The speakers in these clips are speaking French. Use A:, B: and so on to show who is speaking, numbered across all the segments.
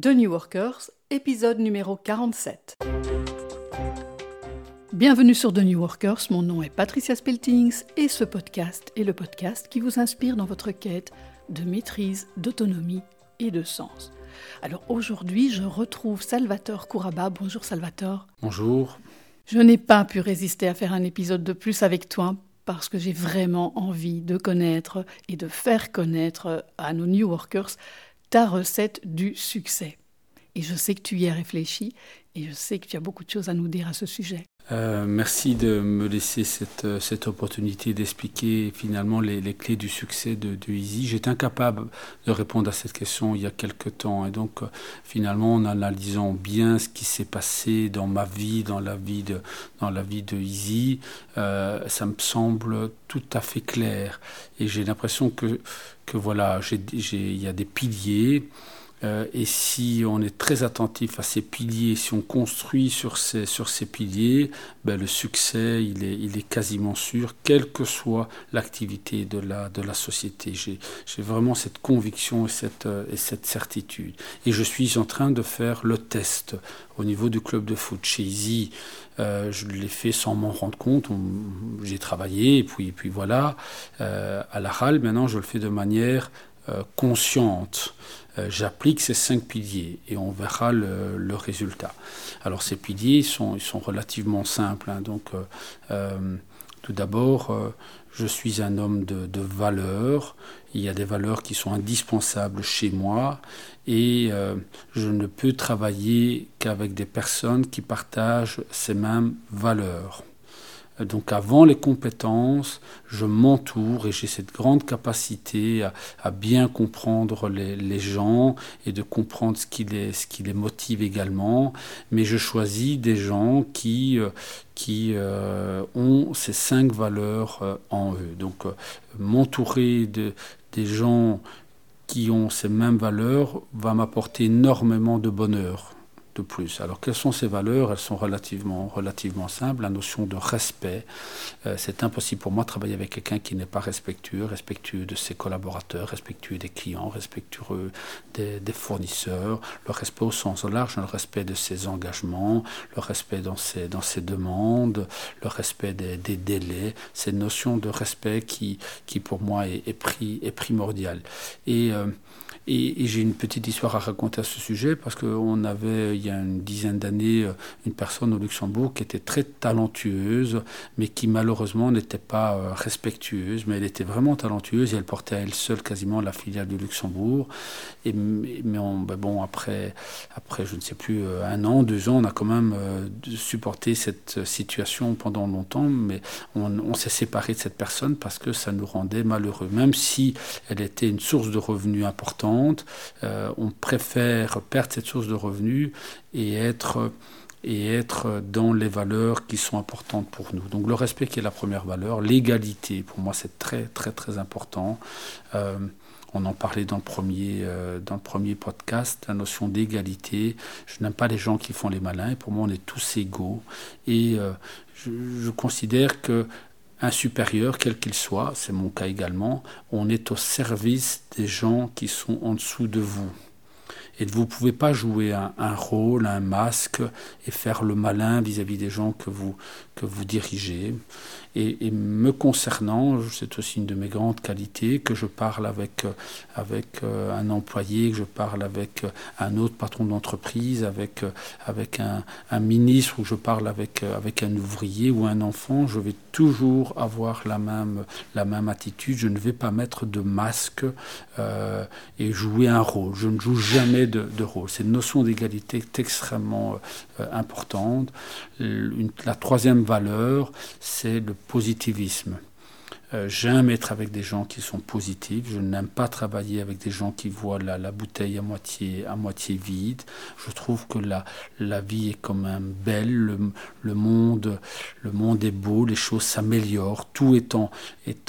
A: The New Workers, épisode numéro 47. Bienvenue sur The New Workers, mon nom est Patricia Speltings et ce podcast est le podcast qui vous inspire dans votre quête de maîtrise, d'autonomie et de sens. Alors aujourd'hui, je retrouve Salvatore Kouraba. Bonjour Salvatore.
B: Bonjour.
A: Je n'ai pas pu résister à faire un épisode de plus avec toi parce que j'ai vraiment envie de connaître et de faire connaître à nos New Workers ta recette du succès. Et je sais que tu y as réfléchi et je sais que tu as beaucoup de choses à nous dire à ce sujet.
B: Euh, merci de me laisser cette, euh, cette opportunité d'expliquer finalement les, les, clés du succès de, Easy. J'étais incapable de répondre à cette question il y a quelque temps et donc euh, finalement en analysant bien ce qui s'est passé dans ma vie, dans la vie de, dans la vie de Easy, ça me semble tout à fait clair et j'ai l'impression que, que voilà, il y a des piliers. Euh, et si on est très attentif à ces piliers, si on construit sur ces, sur ces piliers, ben le succès, il est, il est quasiment sûr, quelle que soit l'activité de la, de la société. J'ai vraiment cette conviction et cette, euh, et cette certitude. Et je suis en train de faire le test au niveau du club de foot chez Easy. Euh, je l'ai fait sans m'en rendre compte. J'ai travaillé, et puis, puis voilà. À la RAL, maintenant, je le fais de manière consciente. Euh, j'applique ces cinq piliers et on verra le, le, résultat. Alors ces piliers ils sont, ils sont relativement simples. Hein, donc euh, euh, tout d'abord, je suis un homme de, de valeurs. Il y a des valeurs qui sont indispensables chez moi et euh, je ne peux travailler qu'avec des personnes qui partagent ces mêmes valeurs. Donc avant les compétences, je m'entoure et j'ai cette grande capacité à, bien comprendre les, gens et de comprendre ce qui, les, motive également. Mais je choisis des gens qui, euh, qui euh, ont ces cinq valeurs euh, en eux. Donc euh, m'entourer de, des gens qui ont ces mêmes valeurs va m'apporter énormément de bonheur de plus. Alors quelles sont ces valeurs? Elles sont relativement, relativement simples. La notion de respect. Euh, c'est impossible pour moi de travailler avec quelqu'un qui n'est pas respectueux, respectueux de ses collaborateurs, respectueux des clients, respectueux des, fournisseurs, le respect au sens large, le respect de ses engagements, le respect dans ses, dans ses demandes, le respect des, des délais. C'est une notion de respect qui, qui pour moi est, est primordiale. Et euh, et, j'ai une petite histoire à raconter à ce sujet parce qu'on avait, il y a une dizaine d'années, une personne au Luxembourg qui était très talentueuse, mais qui malheureusement n'était pas euh, respectueuse, mais elle était vraiment talentueuse et elle portait à elle seule quasiment la filiale du Luxembourg. Et, mais ben bon, après, après, je ne sais plus, euh, un an, deux ans, on a quand même euh, supporté cette situation pendant longtemps, mais on, s'est séparé de cette personne parce que ça nous rendait malheureux, même si elle était une source de revenus euh, on préfère perdre cette source de revenus et être et être dans les valeurs qui sont importantes pour nous. Donc le respect qui est la première valeur, l'égalité, pour moi c'est très très très important. Euh, on en parlait dans le premier, euh, dans le premier podcast, la notion d'égalité. Je n'aime pas les gens qui font les malins, pour moi on est tous égaux. Et je considère que un supérieur, quel qu'il soit, c'est mon cas également, on est au service des gens qui sont en dessous de vous. Et vous ne pouvez pas jouer un, rôle, un masque et faire le malin vis-à-vis -vis des gens que vous, que vous dirigez. Et, me concernant, c'est aussi une de mes grandes qualités, que je parle avec, avec euh, un employé, que je parle avec un autre patron d'entreprise, avec, avec un, un, ministre, ou je parle avec, avec un ouvrier ou un enfant, je vais toujours avoir la même, la même attitude. Je ne vais pas mettre de masque euh, et jouer un rôle. Je ne joue jamais de, rôle. Cette notion d'égalité est extrêmement euh, importante. La troisième valeur, c'est le positivisme. Euh, J'aime être avec des gens qui sont positifs. Je n'aime pas travailler avec des gens qui voient la, bouteille à moitié, à moitié vide. Je trouve que la, la vie est quand même belle. Le, le, monde, le monde est beau. Les choses s'améliorent. Tout est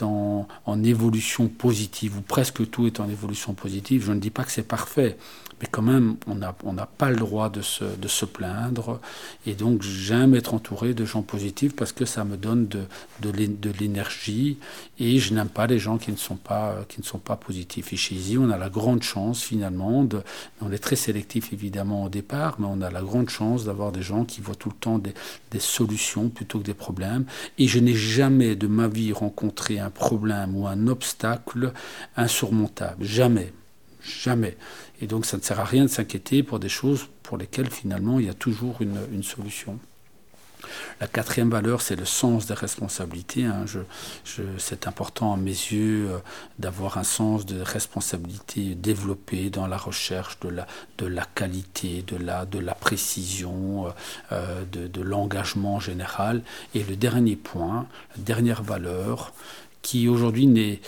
B: en, en évolution positive, ou presque tout est en évolution positive. Je ne dis pas que c'est parfait mais quand même, on n'a pas le droit de se, plaindre. Et donc, j'aime être entouré de gens positifs parce que ça me donne de, l'énergie. Et je n'aime pas les gens qui ne, sont pas, positifs. Et chez Easy, on a la grande chance, finalement, de, on est très sélectif, évidemment, au départ, mais on a la grande chance d'avoir des gens qui voient tout le temps des solutions plutôt que des problèmes. Et je n'ai jamais de ma vie rencontré un problème ou un obstacle insurmontable. Jamais. Jamais. Et donc ça ne sert à rien de s'inquiéter pour des choses pour lesquelles finalement il y a toujours une, solution. La quatrième valeur, c'est le sens des responsabilités. Hein. c'est important à mes yeux euh, d'avoir un sens de responsabilité développé dans la recherche de la, de la qualité, de la, de la précision, euh, euh, de, de l'engagement général. Et le dernier point, la dernière valeur, qui aujourd'hui n'est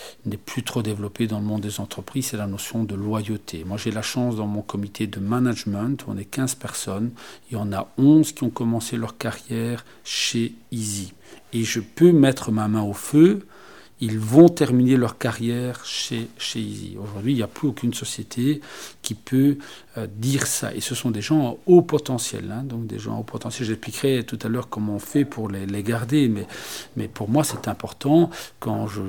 B: plus trop développé dans le monde des entreprises, c'est la notion de loyauté. Moi, j'ai la chance dans mon comité de management, on est 15 personnes, il y en a 11 qui ont commencé leur carrière chez Easy. Et je peux mettre ma main au feu ils vont terminer leur carrière chez, chez Easy. Aujourd'hui, il n'y a plus aucune société qui peut euh, dire ça. Et ce sont des gens à haut potentiel. Hein, donc des gens haut potentiel. J'expliquerai tout à l'heure comment on fait pour les, les garder. Mais, mais pour moi, c'est important. Quand je,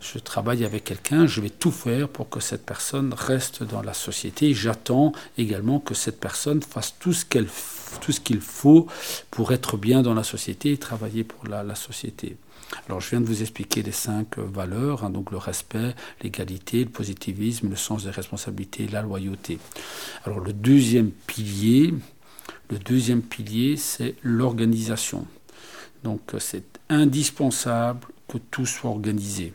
B: je travaille avec quelqu'un, je vais tout faire pour que cette personne reste dans la société. J'attends également que cette personne fasse tout ce qu'elle tout ce qu'il faut pour être bien dans la société et travailler pour la, la société. Alors je viens de vous expliquer les cinq valeurs, hein, donc le respect, l'égalité, le positivisme, le sens des responsabilités, la loyauté. Alors le deuxième pilier, le deuxième pilier, c'est l'organisation. Donc c'est indispensable que tout soit organisé.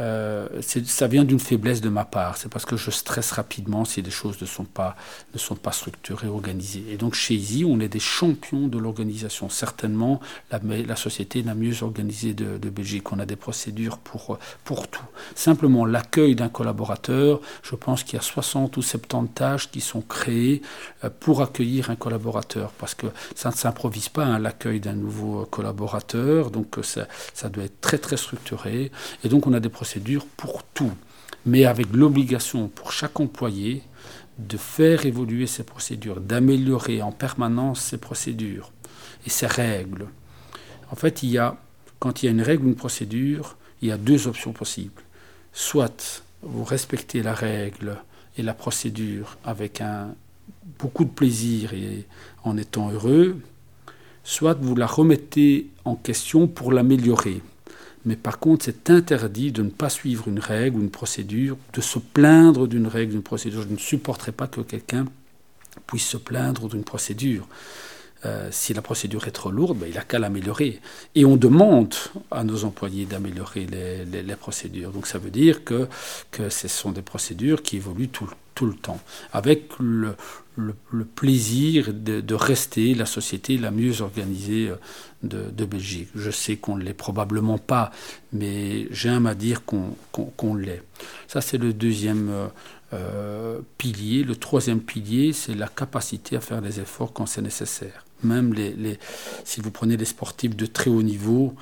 B: Euh, ça vient d'une faiblesse de ma part. C'est parce que je stresse rapidement si les choses ne sont pas, ne sont pas structurées, organisées. Et donc chez Easy, on est des champions de l'organisation. Certainement la, société la mieux organisée de, de, Belgique. On a des procédures pour, pour tout. Simplement l'accueil d'un collaborateur, je pense qu'il y a 60 ou 70 tâches qui sont créées euh, pour accueillir un collaborateur. Parce que ça ne s'improvise pas, hein, l'accueil d'un nouveau collaborateur. Donc ça, ça doit être très très structuré. Et donc on a des procédures pour tout, mais avec l'obligation pour chaque employé de faire évoluer ces procédures, d'améliorer en permanence ces procédures et ces règles. En fait, il y a, quand il y a une règle ou une procédure, il y a deux options possibles. Soit vous respectez la règle et la procédure avec un, beaucoup de plaisir et en étant heureux, soit vous la remettez en question pour l'améliorer. Mais par contre, c'est interdit de ne pas suivre une règle ou une procédure, de se plaindre d'une règle, d'une procédure. Je ne supporterai pas que quelqu'un puisse se plaindre d'une procédure. Euh, si la procédure est trop lourde, ben, il n'a qu'à l'améliorer. Et on demande à nos employés d'améliorer les, procédures. Donc ça veut dire que, que ce sont des procédures qui évoluent tout, tout le temps, avec le, le, plaisir de, rester la société la mieux organisée euh, de, Belgique. Je sais qu'on ne l'est probablement pas, mais j'aime à dire qu'on l'est. Ça, c'est le deuxième euh, euh, pilier. Le troisième pilier, c'est la capacité à faire des efforts quand c'est nécessaire. Même les, si vous prenez les sportifs de très haut niveau,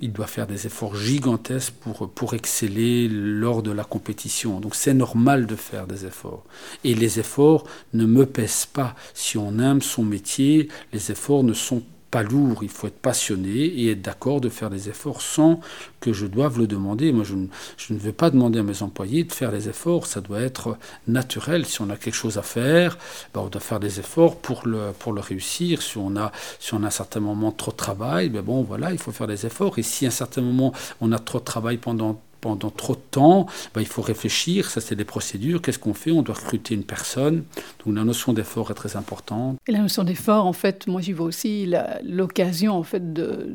B: il doit faire des efforts gigantesques pour, pour exceller lors de la compétition. Donc c'est normal de faire des efforts. Et les efforts ne me pèsent pas. Si on aime son métier, les efforts ne sont pas lourd, il faut être passionné et être d'accord de faire des efforts sans que je doive le demander. Moi, je ne, je veux pas demander à mes employés de faire des efforts, ça doit être naturel. Si on a quelque chose à faire, ben on doit faire des efforts pour le, réussir. Si on, a, si on a un certain moment trop de travail, ben bon, voilà, il faut faire des efforts. Et si à un certain moment on a trop de travail pendant pendant trop de temps, ben, il faut réfléchir, ça c'est des procédures, qu'est-ce qu'on fait? On doit recruter une personne, donc la notion d'effort est très importante.
A: Et la notion d'effort, en fait, moi j'y vois aussi l'occasion en fait de,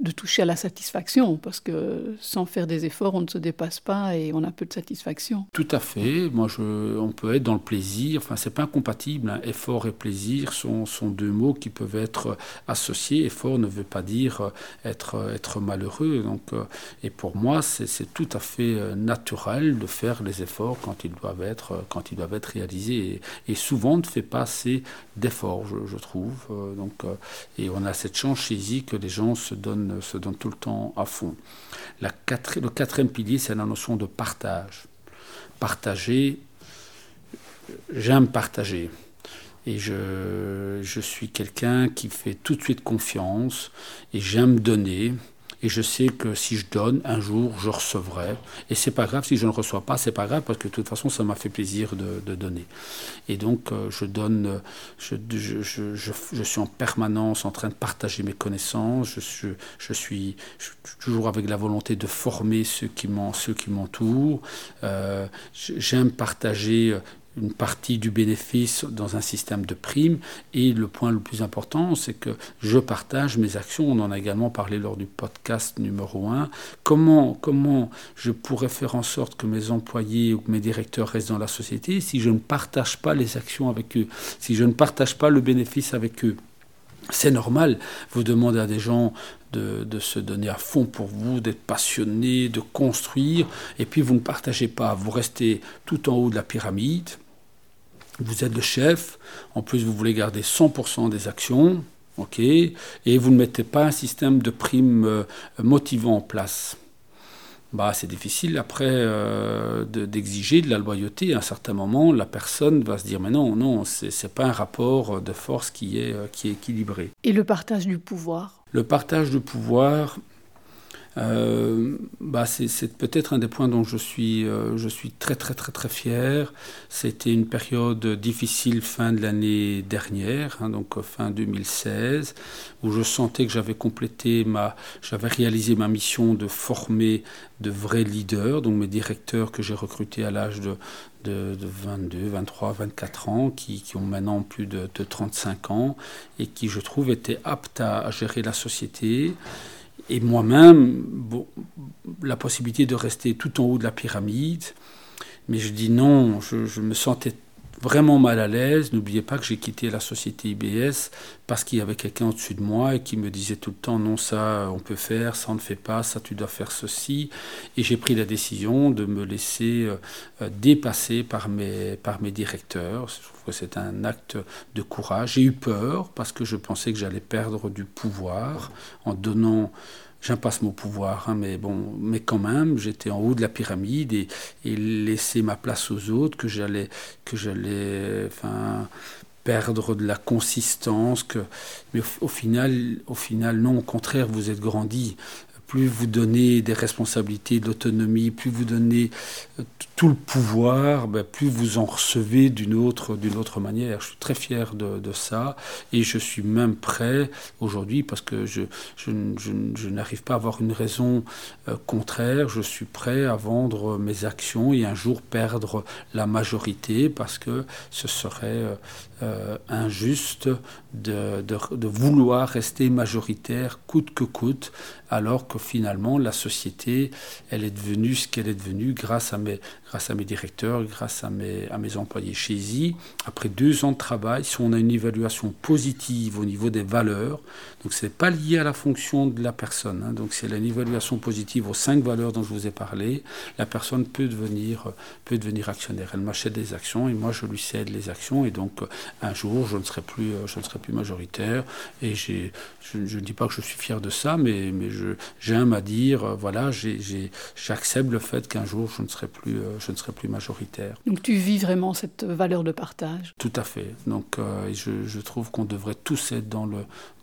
A: de, toucher à la satisfaction, parce que sans faire des efforts, on ne se dépasse pas et on a peu de satisfaction.
B: Tout à fait, moi je, on peut être dans le plaisir, enfin c'est pas incompatible, hein. effort et plaisir sont, sont deux mots qui peuvent être associés, effort ne veut pas dire être, être malheureux, donc, euh, et pour moi c'est tout à fait euh, naturel de faire les efforts quand ils doivent être, euh, quand ils doivent être réalisés. Et, souvent, on ne fait pas assez d'efforts, je, trouve. Euh, donc, et on a cette chance chez que les gens se donnent, se donnent tout le temps à fond. Le quatrième pilier, c'est la notion de partage. Partager j'aime partager. Et je suis quelqu'un qui fait tout de suite confiance et j'aime donner. Et je sais que si je donne, un jour, je recevrai. Et c'est pas grave si je ne reçois pas, c'est pas grave parce que de toute façon, ça m'a fait plaisir de, donner. Et donc, euh, je donne, je, je, suis en permanence en train de partager mes connaissances. Je, je, suis toujours avec la volonté de former ceux qui m'entourent. Euh, J'aime partager une partie du bénéfice dans un système de primes. Et le point le plus important, c'est que je partage mes actions. On en a également parlé lors du podcast numéro 1. Comment, comment je pourrais faire en sorte que mes employés ou que mes directeurs restent dans la société si je ne partage pas les actions avec eux, si je ne partage pas le bénéfice avec eux c'est normal, vous demandez à des gens de, de, se donner à fond pour vous, d'être passionnés, de construire, et puis vous ne partagez pas, vous restez tout en haut de la pyramide, vous êtes le chef, en plus vous voulez garder 100% des actions, ok, et vous ne mettez pas un système de primes euh, motivant en place. Bah, c'est difficile après euh, d'exiger de, la loyauté. À un certain moment, la personne va se dire mais non, non, c'est pas un rapport de force qui est, euh, qui est équilibré.
A: Et le partage du pouvoir?
B: Le partage du pouvoir, euh, bah c'est peut-être un des points dont je suis, euh, je suis très très très très fier. C'était une période difficile fin de l'année dernière, hein, donc fin 2016, où je sentais que j'avais complété ma, j'avais réalisé ma mission de former de vrais leaders, donc mes directeurs que j'ai recrutés à l'âge de, de, 22, 23, 24 ans, qui, ont maintenant plus de, de, 35 ans et qui, je trouve, étaient aptes à gérer la société et moi-même, la possibilité de rester tout en haut de la pyramide. Mais je dis non, je me sentais vraiment mal à l'aise. N'oubliez pas que j'ai quitté la société IBS parce qu'il y avait quelqu'un au-dessus de moi et qui me disait tout le temps non ça on peut faire, ça on ne fait pas, ça tu dois faire ceci. Et j'ai pris la décision de me laisser euh, euh, dépasser par mes, par mes directeurs. Je trouve que c'est un acte de courage. J'ai eu peur parce que je pensais que j'allais perdre du pouvoir en donnant J'aime pas ce mot pouvoir, hein, mais bon, mais quand même, j'étais en haut de la pyramide et, et laisser ma place aux autres, que j'allais, que j'allais, perdre de la consistance, que, mais au, au, final, au final, non, au contraire, vous êtes grandi plus vous donnez des responsabilités, de l'autonomie, plus vous donnez euh, tout le pouvoir, ben, plus vous en recevez d'une autre, d'une autre manière. Je suis très fier de, de, ça et je suis même prêt aujourd'hui parce que je, je, je, je n'arrive pas à avoir une raison euh, contraire. Je suis prêt à vendre mes actions et un jour perdre la majorité parce que ce serait euh, euh injuste de, de, de vouloir rester majoritaire coûte que coûte alors que finalement la société, elle est devenue ce qu'elle est devenue grâce à mes, grâce à mes directeurs, grâce à mes, à mes employés chez EASY. Après deux ans de travail, si on a une évaluation positive au niveau des valeurs, donc ce n'est pas lié à la fonction de la personne, hein, donc c'est une évaluation positive aux cinq valeurs dont je vous ai parlé, la personne peut devenir, peut devenir actionnaire. Elle m'achète des actions et moi je lui cède les actions et donc un jour je ne serai plus, je ne serai plus majoritaire et je, je ne dis pas que je suis fier de ça, mais, mais j'aime à dire, voilà, j'accepte le fait qu'un jour je ne serai plus je ne serai plus majoritaire.
A: Donc tu vis vraiment cette valeur de partage?
B: Tout à fait. Donc euh, je, je, trouve qu'on devrait tous être dans le,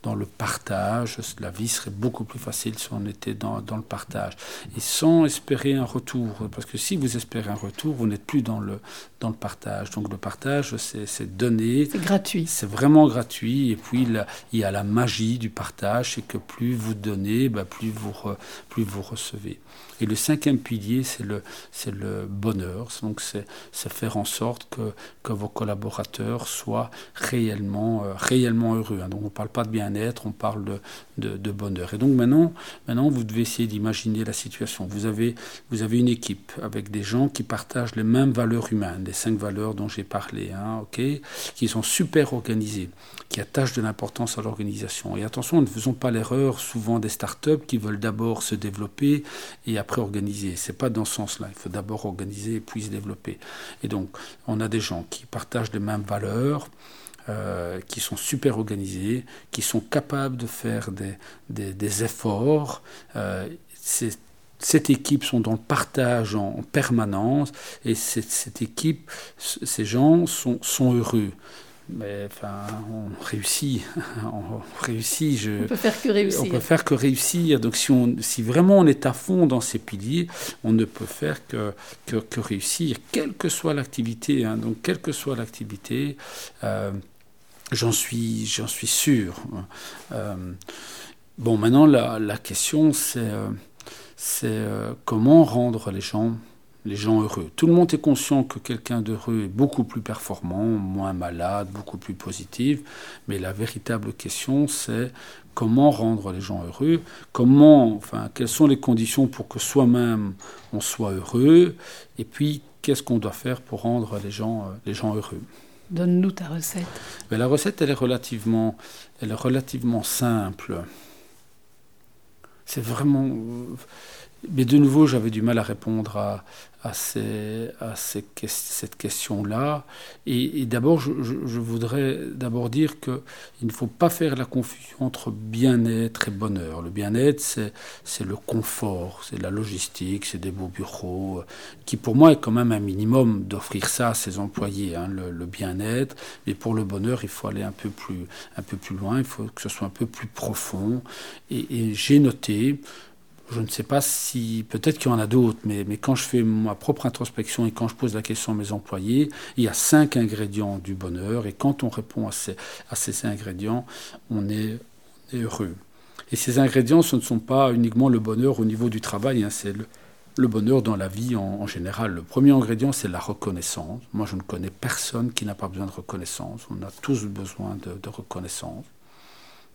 B: dans le partage. La vie serait beaucoup plus facile si on était dans, dans, le partage. Et sans espérer un retour. Parce que si vous espérez un retour, vous n'êtes plus dans le, dans le partage. Donc le partage, c'est donner.
A: C'est gratuit.
B: C'est vraiment gratuit. Et puis il y a la magie du partage, c'est que plus vous donnez, bah, plus, vous re, plus vous recevez. Et le cinquième pilier, c'est le, c'est le bonheur. Donc, c'est, faire en sorte que, que vos collaborateurs soient réellement, euh, réellement heureux. Hein. Donc, on ne parle pas de on parle de, bonheur. Et donc, maintenant, maintenant, vous devez essayer d'imaginer la situation. Vous avez, vous avez une équipe avec des gens qui partagent les mêmes valeurs humaines, les cinq valeurs dont j'ai parlé, hein, qui sont super organisés, qui attachent de l'importance à l'organisation. Et attention, ne faisons pas l'erreur souvent des startups qui veulent d'abord se développer et après organiser. C'est pas dans ce sens-là. Il faut d'abord organiser et puis se développer. Et donc, on a des gens qui partagent les mêmes valeurs. Euh, qui sont super organisés, qui sont capables de faire des, des, des efforts. Euh, cette équipe sont dans le partage en, permanence et cette, cette, équipe, ces gens sont, sont heureux. Mais enfin, on réussit, on réussit. Je,
A: on peut faire que réussir.
B: On peut faire que réussir. Donc, si, on, si vraiment on est à fond dans ces piliers, on ne peut faire que, que, que réussir, quelle que soit l'activité. Hein. Donc, quelle que soit l'activité, euh, j'en suis, j'en suis sûr. Euh, bon, maintenant, la, question, c'est euh, euh, comment rendre les gens, heureux? Tout le monde est conscient que quelqu'un d'heureux est beaucoup plus performant, moins malade, beaucoup plus positif, mais la véritable question c'est comment rendre les gens heureux, comment, enfin, quelles sont les conditions pour que soi-même on soit heureux, et puis qu'est-ce qu'on doit faire pour rendre les gens heureux?
A: Donne-nous ta recette.
B: Mais la recette, est relativement, elle est relativement simple. C'est vraiment. Mais de nouveau, j'avais du mal à répondre à, à, ces, à ces, cette question-là. Et, d'abord, je, voudrais d'abord dire qu'il ne faut pas faire la confusion entre bien-être et bonheur. Le bien-être, c'est, le confort, c'est la logistique, c'est des beaux bureaux, qui pour moi est quand même un minimum d'offrir ça à ses employés, hein, le, le, bien-être. Mais pour le bonheur, il faut aller un peu plus, un peu plus loin, il faut que ce soit un peu plus profond. Et, et j'ai noté je ne sais pas si, peut-être qu'il y en a d'autres, mais, mais, quand je fais ma propre introspection et quand je pose la question à mes employés, il y a cinq ingrédients du bonheur et quand on répond à ces, à ces ingrédients, on est, heureux. Et ces ingrédients, ce ne sont pas uniquement le bonheur au niveau du travail, hein, c'est le, bonheur dans la vie en, en, général. Le premier ingrédient, c'est la reconnaissance. Moi, je ne connais personne qui n'a pas besoin de reconnaissance. On a tous besoin de, de reconnaissance.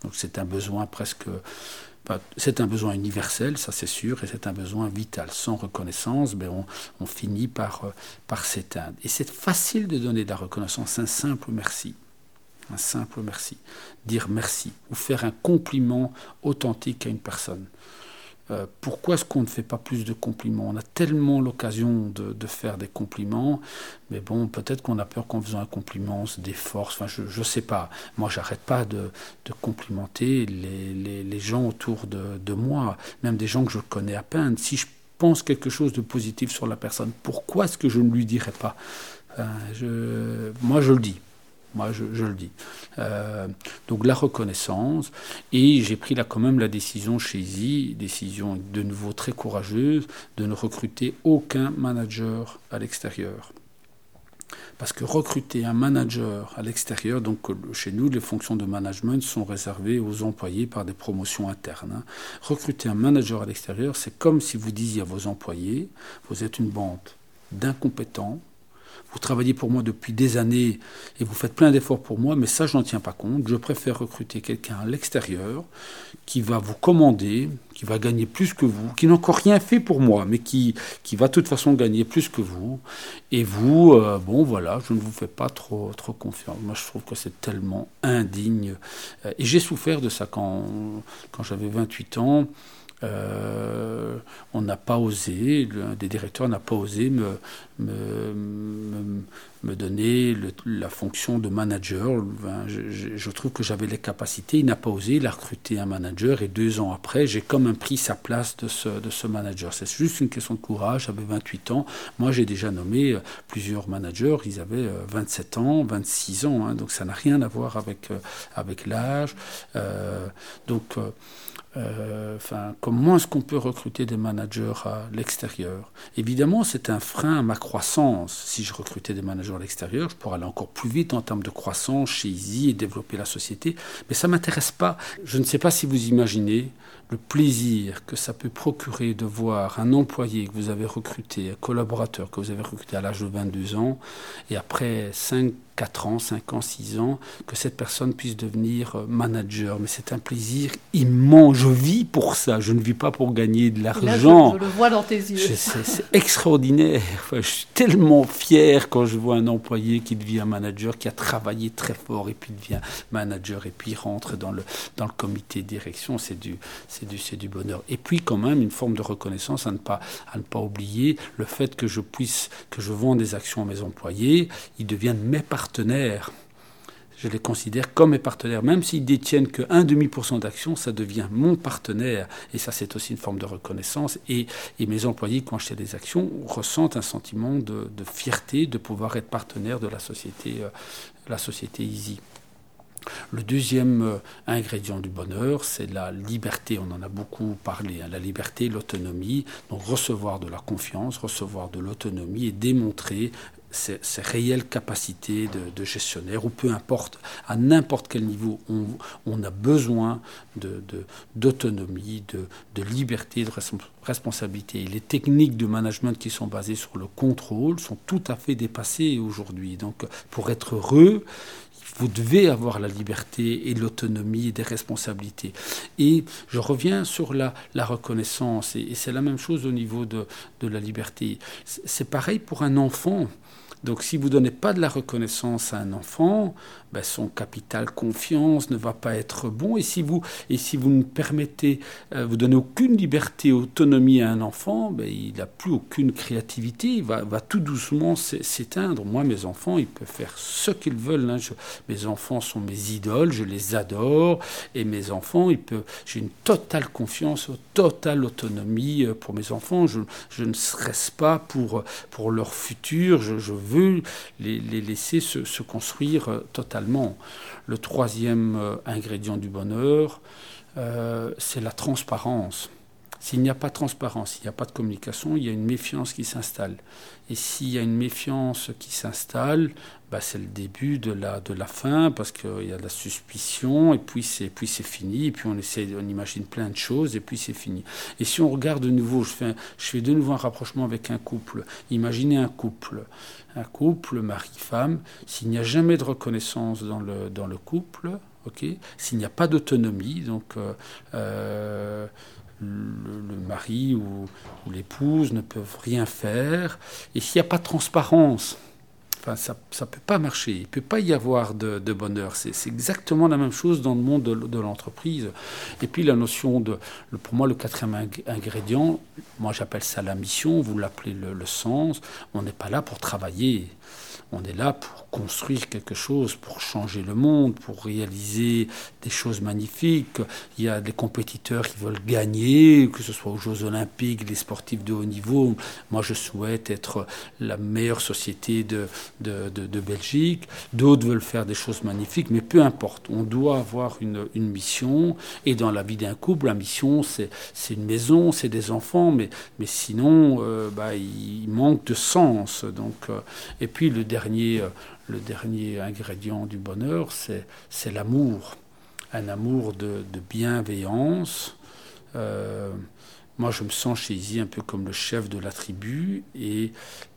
B: Donc c'est un besoin presque c'est un besoin universel, ça c'est sûr, et c'est un besoin vital. Sans reconnaissance, ben on, finit par, euh, par s'éteindre. Et c'est facile de donner de la reconnaissance, un simple merci. Un simple merci. Dire merci ou faire un compliment authentique à une personne. Euh, pourquoi est-ce qu'on ne fait pas plus de compliments? On a tellement l'occasion de, faire des compliments, mais bon, peut-être qu'on a peur qu'en faisant un compliment, on se déforce. Enfin, je ne sais pas. Moi, j'arrête pas de, complimenter les, gens autour de, moi, même des gens que je connais à peine. Si je pense quelque chose de positif sur la personne, pourquoi est-ce que je ne lui dirais pas? Je, Moi, je le dis. Moi, je, le dis. Euh, donc la reconnaissance. Et j'ai pris là quand même la décision chez Easy, décision de nouveau très courageuse, de ne recruter aucun manager à l'extérieur. Parce que recruter un manager à l'extérieur, donc chez nous, les fonctions de management sont réservées aux employés par des promotions internes. Hein. Recruter un manager à l'extérieur, c'est comme si vous disiez à vos employés, vous êtes une bande d'incompétents, vous travaillez pour moi depuis des années et vous faites plein d'efforts pour moi, mais ça, je n'en tiens pas compte. Je préfère recruter quelqu'un à l'extérieur qui va vous commander, qui va gagner plus que vous, qui n'a encore rien fait pour moi, mais qui, qui va de toute façon gagner plus que vous. Et vous, euh, bon voilà, je ne vous fais pas trop, trop confiance. Moi, je trouve que c'est tellement indigne. Et j'ai souffert de ça quand, quand j'avais 28 ans. Euh, on n'a pas osé, l'un des directeurs n'a pas osé me, me, me, donner la fonction de manager. Je, trouve que j'avais les capacités. Il n'a pas osé, il a recruté un manager et deux ans après, j'ai comme un pris sa place de ce, de ce manager. C'est juste une question de courage. J'avais 28 ans. Moi, j'ai déjà nommé euh, plusieurs managers. Ils avaient 27 euh, ans, 26 ans. Hein, donc ça n'a rien à voir avec, avec l'âge. Donc. Euh, enfin, comment est-ce qu'on peut recruter des managers à l'extérieur? Évidemment, c'est un frein à ma croissance. Si je recrutais des managers à l'extérieur, je pourrais aller encore plus vite en termes de croissance chez Easy et développer la société. Mais ça ne m'intéresse pas. Je ne sais pas si vous imaginez le plaisir que ça peut procurer de voir un employé que vous avez recruté, un collaborateur que vous avez recruté à l'âge de 22 ans, et après 5, 4 ans, 5 ans, 6 ans, que cette personne puisse devenir euh, manager. Mais c'est un plaisir immense. Je vis pour ça. Je ne vis pas pour gagner de l'argent.
A: Je, je, le vois dans tes yeux.
B: C'est extraordinaire. Enfin, je suis tellement fier quand je vois un employé qui devient manager, qui a travaillé très fort et puis devient manager et puis rentre dans le, dans le comité de direction. C'est du, c'est du, c'est du bonheur. Et puis quand même une forme de reconnaissance à ne pas, à ne pas oublier le fait que je puisse, que je vende des actions à mes employés, ils deviennent mes partenaires je les considère comme mes partenaires. Même s'ils détiennent que 1,5% d'actions, ça devient mon partenaire. Et ça, c'est aussi une forme de reconnaissance. Et, mes employés, quand achètent des actions, ressentent un sentiment de, fierté de pouvoir être partenaire de la société, euh, la société Easy. Le deuxième euh, ingrédient du bonheur, c'est la liberté. On en a beaucoup parlé. Hein. La liberté, l'autonomie. Donc recevoir de la confiance, recevoir de l'autonomie et démontrer ces, réelles capacités de, gestionnaire, ou peu importe, à n'importe quel niveau, on, a besoin d'autonomie, de, de, liberté, de responsabilité. Les techniques de management qui sont basées sur le contrôle sont tout à fait dépassées aujourd'hui. Donc pour être heureux, vous devez avoir la liberté et l'autonomie des responsabilités. Et je reviens sur la, reconnaissance, et, c'est la même chose au niveau de, de la liberté. C'est pareil pour un enfant. Donc si vous ne donnez pas de la reconnaissance à un enfant, ben, son capital confiance ne va pas être bon. Et si vous, et si vous ne permettez, euh, vous donnez aucune liberté, autonomie à un enfant, ben, il n'a plus aucune créativité, il va, tout doucement s'éteindre. Moi, mes enfants, ils peuvent faire ce qu'ils veulent. Hein. mes enfants sont mes idoles, je les adore. Et mes enfants, j'ai une totale confiance, totale autonomie euh, pour mes enfants. Je, ne stresse pas pour, pour leur futur. Veux les, les laisser se, se construire euh, totalement le troisième euh, ingrédient du bonheur, euh, c'est la transparence. S'il n'y a pas de transparence, s'il n'y a pas de communication, il y a une méfiance qui s'installe. Et s'il y a une méfiance qui s'installe, bah, c'est le début de la, de la fin, parce qu'il y a de la suspicion, et puis c'est, puis c'est fini, et puis on, essaie, on imagine plein de choses, et puis c'est fini. Et si on regarde de nouveau, je fais, je de nouveau un rapprochement avec un couple. Imaginez un couple, un couple, mari-femme, s'il n'y a jamais de reconnaissance dans le, couple, s'il n'y a pas d'autonomie, donc... Euh, euh, le, mari ou, l'épouse ne peuvent rien faire. Et s'il n'y a pas de transparence, enfin, ça ne peut pas marcher. Il ne peut pas y avoir de, bonheur. C'est exactement la même chose dans le monde de, l'entreprise. Et puis la notion de, pour moi, le quatrième ingrédient, moi j'appelle ça la mission, vous l'appelez le sens. On n'est pas là pour travailler. On est là pour construire quelque chose, pour changer le monde, pour réaliser des choses magnifiques. Il y a des compétiteurs qui veulent gagner, que ce soit aux Jeux olympiques, les sportifs de haut niveau. Moi, je souhaite être la meilleure société de, de, Belgique. D'autres veulent faire des choses magnifiques, mais peu importe. On doit avoir une, mission. Et dans la vie d'un couple, la mission, c'est une maison, c'est des enfants, mais, mais sinon, euh, bah, il manque de sens. Donc, euh, et puis le dernier, euh, le dernier ingrédient du bonheur, c'est l'amour. Un amour de, bienveillance. Moi, je me sens chez Izzy un peu comme le chef de la tribu et,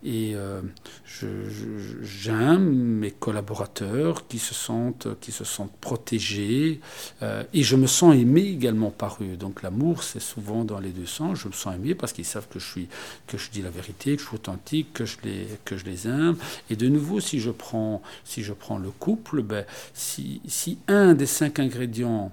B: et euh, j'aime mes collaborateurs qui se sentent, qui se sentent protégés euh, et je me sens aimé également par eux. Donc l'amour, c'est souvent dans les deux sens. Je me sens aimé parce qu'ils savent que je, suis, que je dis la vérité, que je suis authentique, que je les, que je les aime. Et de nouveau, si je prends, si je prends le couple, ben, si, si un des cinq ingrédients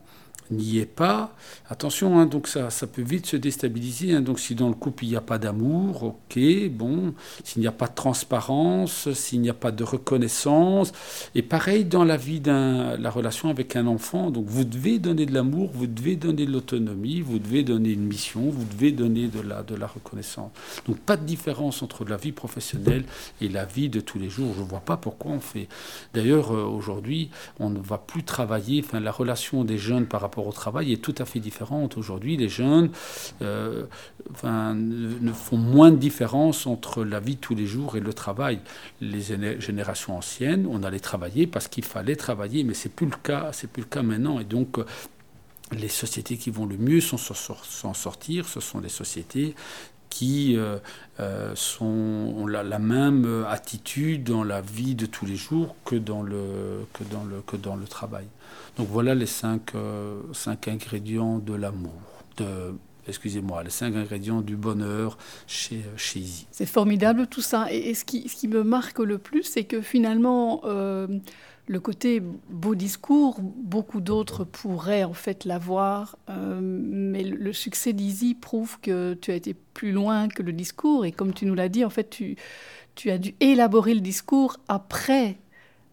B: n'y est pas, attention, hein, donc ça, ça peut vite se déstabiliser. Hein. donc si dans le couple il n'y a pas d'amour, ok, bon, s'il n'y a pas de transparence, s'il n'y a pas de reconnaissance, et pareil dans la vie d'un, la relation avec un enfant. Donc vous devez donner de l'amour, vous devez donner de l'autonomie, vous devez donner une mission, vous devez donner de la, de la reconnaissance. Donc pas de différence entre la vie professionnelle et la vie de tous les jours. Je ne vois pas pourquoi on fait. D'ailleurs, euh, aujourd'hui, on ne va plus travailler, enfin la relation des jeunes par rapport au travail est tout à fait différente. Aujourd'hui, les jeunes euh, enfin, ne font moins de différence entre la vie tous les jours et le travail. Les générations anciennes, on allait travailler parce qu'il fallait travailler, mais c'est plus le cas, c'est plus le cas maintenant. Et donc, les sociétés qui vont le mieux s'en sortir, ce sont des sociétés qui euh, euh, sont, ont la, même attitude dans la vie de tous les jours que dans le, que dans le, que dans le travail. Donc voilà les cinq, euh, cinq ingrédients de l'amour, de, excusez-moi, les cinq ingrédients du bonheur chez, chez.
A: C'est formidable tout ça. Et, ce, qui, ce, qui, me marque le plus, c'est que finalement, le côté beau discours, beaucoup d'autres pourraient en fait l'avoir, euh, mais le succès d'Easy prouve que tu as été plus loin que le discours. Et comme tu nous l'as dit, en fait, tu, as dû élaborer le discours après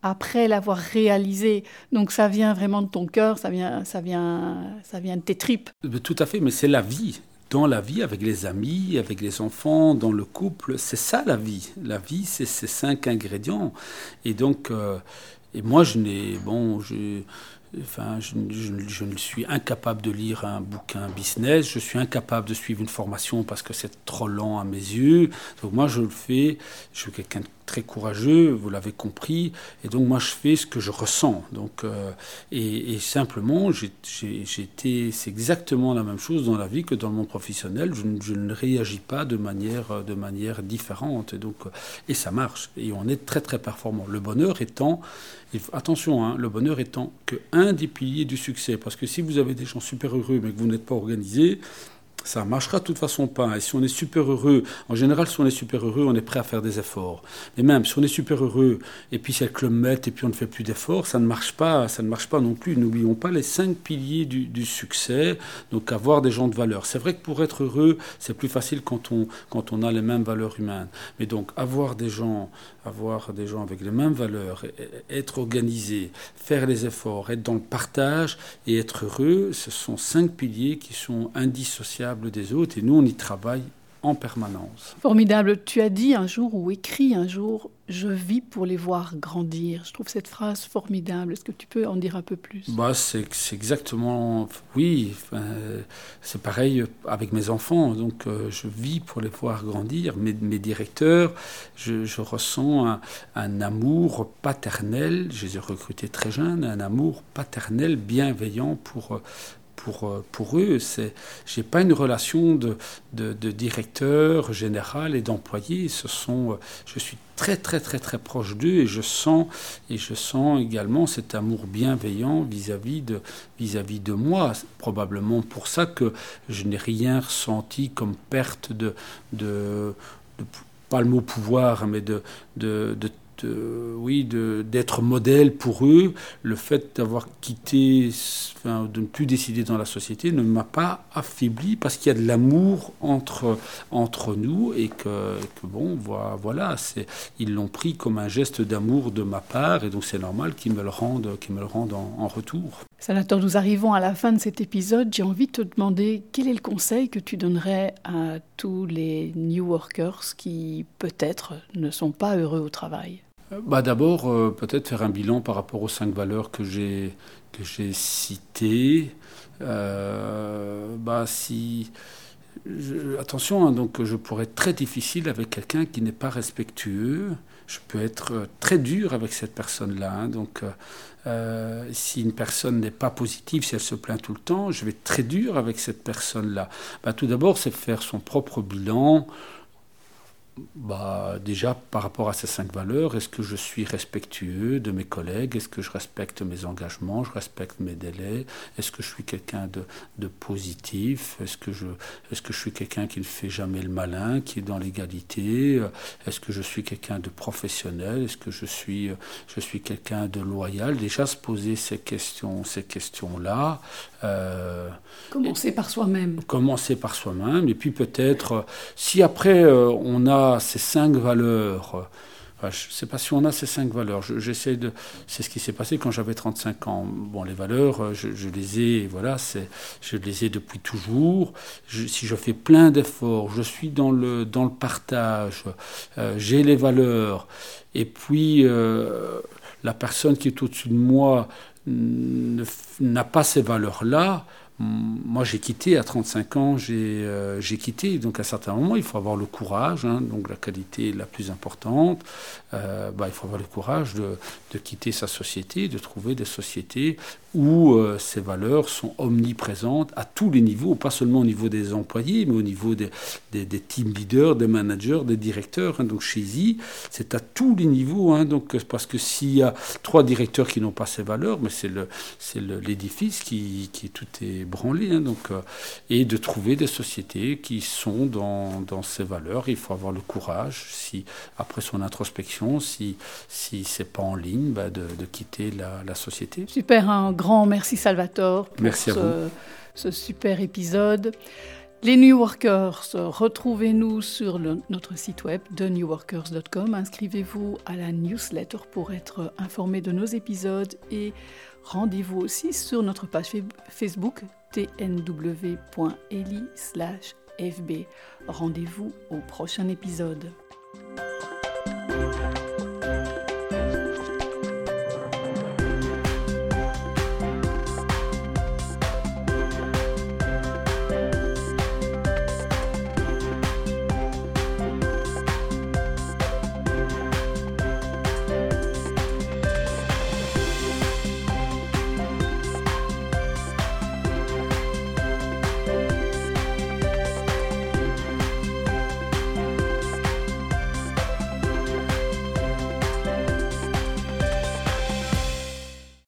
A: après l'avoir réalisé. Donc ça vient vraiment de ton cœur, ça vient, ça vient, ça vient de tes tripes.
B: Tout à fait, mais c'est la vie. Dans la vie, avec les amis, avec les enfants, dans le couple, c'est ça la vie. La vie, c'est ces cinq ingrédients. Et donc, euh, et moi, je n'ai, bon, je, Enfin, je, je, suis incapable de lire un bouquin business, je suis incapable de suivre une formation parce que c'est trop lent à mes yeux. Donc moi, je le fais, je suis quelqu'un de très courageux, vous l'avez compris, et donc moi je fais ce que je ressens. Donc, euh, et, simplement, j'étais, c'est exactement la même chose dans la vie que dans le monde professionnel. Je, ne réagis pas de manière, de manière différente, et donc et ça marche. Et on est très très performant. Le bonheur étant, attention, hein, le bonheur étant que un des piliers du succès, parce que si vous avez des gens super heureux mais que vous n'êtes pas organisé, ça marchera de toute façon pas. Et si on est super heureux, en général, si on est super heureux, on est prêt à faire des efforts. Mais même si on est super heureux et puis c'est le club et puis on ne fait plus d'efforts, ça ne marche pas. Ça ne marche pas non plus. N'oublions pas les cinq piliers du, succès. Donc avoir des gens de valeur. C'est vrai que pour être heureux, c'est plus facile quand on quand on a les mêmes valeurs humaines. Mais donc avoir des gens, avoir des gens avec les mêmes valeurs, être organisé, faire les efforts, être dans le partage et être heureux, ce sont cinq piliers qui sont indissociables des autres et nous, on y travaille en permanence.
A: Formidable. Tu as dit un jour ou écrit un jour, je vis pour les voir grandir. Je trouve cette phrase formidable. Est-ce que tu peux en dire un peu plus?
B: Bah, C'est exactement, oui, c'est pareil avec mes enfants. Donc euh, je vis pour les voir grandir. Mes, mes directeurs, je, ressens un, un, amour paternel. Je les ai recrutés très jeunes, un amour paternel bienveillant pour, pour, euh, pour eux. Je n'ai pas une relation de, de, directeur général et d'employé. Euh, je suis très très très très proche d'eux et je sens et je sens également cet amour bienveillant vis-à-vis de vis-à-vis de moi. Probablement pour ça que je n'ai rien ressenti comme perte de, de, pas le mot pouvoir, mais de, de oui, d'être modèle pour eux. Le fait d'avoir quitté, de ne plus décider dans la société ne m'a pas affaibli parce qu'il y a de l'amour entre, entre nous et que, bon, voilà, ils l'ont pris comme un geste d'amour de ma part et donc c'est normal qu'ils me le rendent, qu'ils me le rendent en, en retour.
A: Sénateur, nous arrivons à la fin de cet épisode. J'ai envie de te demander quel est le conseil que tu donnerais à tous les New Workers qui peut-être ne sont pas heureux au travail?
B: Bah D'abord, euh, peut-être faire un bilan par rapport aux cinq valeurs que j'ai, citées. Euh, bah, si, attention, hein, donc, je pourrais être très difficile avec quelqu'un qui n'est pas respectueux. Je peux être euh, très dur avec cette personne-là. Hein, donc, si une personne n'est pas positive, si elle se plaint tout le temps, je vais être très dur avec cette personne-là. Bah, tout d'abord, c'est faire son propre bilan bah, déjà par rapport à ces cinq valeurs, est-ce que je suis respectueux de mes collègues? Est-ce que je respecte mes engagements? Je respecte mes délais? Est-ce que je suis quelqu'un de, de, positif? Est-ce que, je, est que je suis quelqu'un qui ne fait jamais le malin, qui est dans l'égalité? Est-ce que je suis quelqu'un de professionnel? Est-ce que je suis, je suis quelqu'un de loyal? Déjà se poser ces questions, ces questions-là.
A: Euh, commencer par soi-même.
B: Commencer par soi-même. Et puis peut-être, si après euh, on a ces cinq valeurs, je ne sais pas si on a ces cinq valeurs. De. C'est ce qui s'est passé quand j'avais 35 ans. Bon, les valeurs, je, les ai. Voilà. Je les ai depuis toujours. si je fais plein d'efforts, je suis dans le dans le partage. Euh, j'ai les valeurs. Et puis euh, la personne qui est au-dessus de moi n'a pas ces valeurs-là moi, j'ai quitté à 35 ans, euh, j'ai quitté. Donc, à certains moments, il faut avoir le courage, hein, donc la qualité la plus importante. Euh, bah, il faut avoir le courage de, de, quitter sa société, de trouver des sociétés où euh, ces valeurs sont omniprésentes à tous les niveaux, pas seulement au niveau des employés, mais au niveau des, des, team leaders, des managers, des directeurs. Hein. Donc, chez I, c'est à tous les niveaux. Hein, donc, parce que s'il y a trois directeurs qui n'ont pas ces valeurs, mais c'est l'édifice qui, qui tout est branler, hein, donc, euh, et de trouver des sociétés qui sont dans, dans, ces valeurs. Il faut avoir le courage, si après son introspection, si si c'est pas en ligne, bah, de, de, quitter la, la, société.
A: Super, un grand merci Salvatore
B: pour merci
A: ce, ce super épisode. Les New Workers, retrouvez-nous sur notre site web thenewworkers.com. Inscrivez-vous à la newsletter pour être informé de nos épisodes et rendez-vous aussi sur notre page Facebook tnw.eli/fb. Rendez-vous au prochain épisode.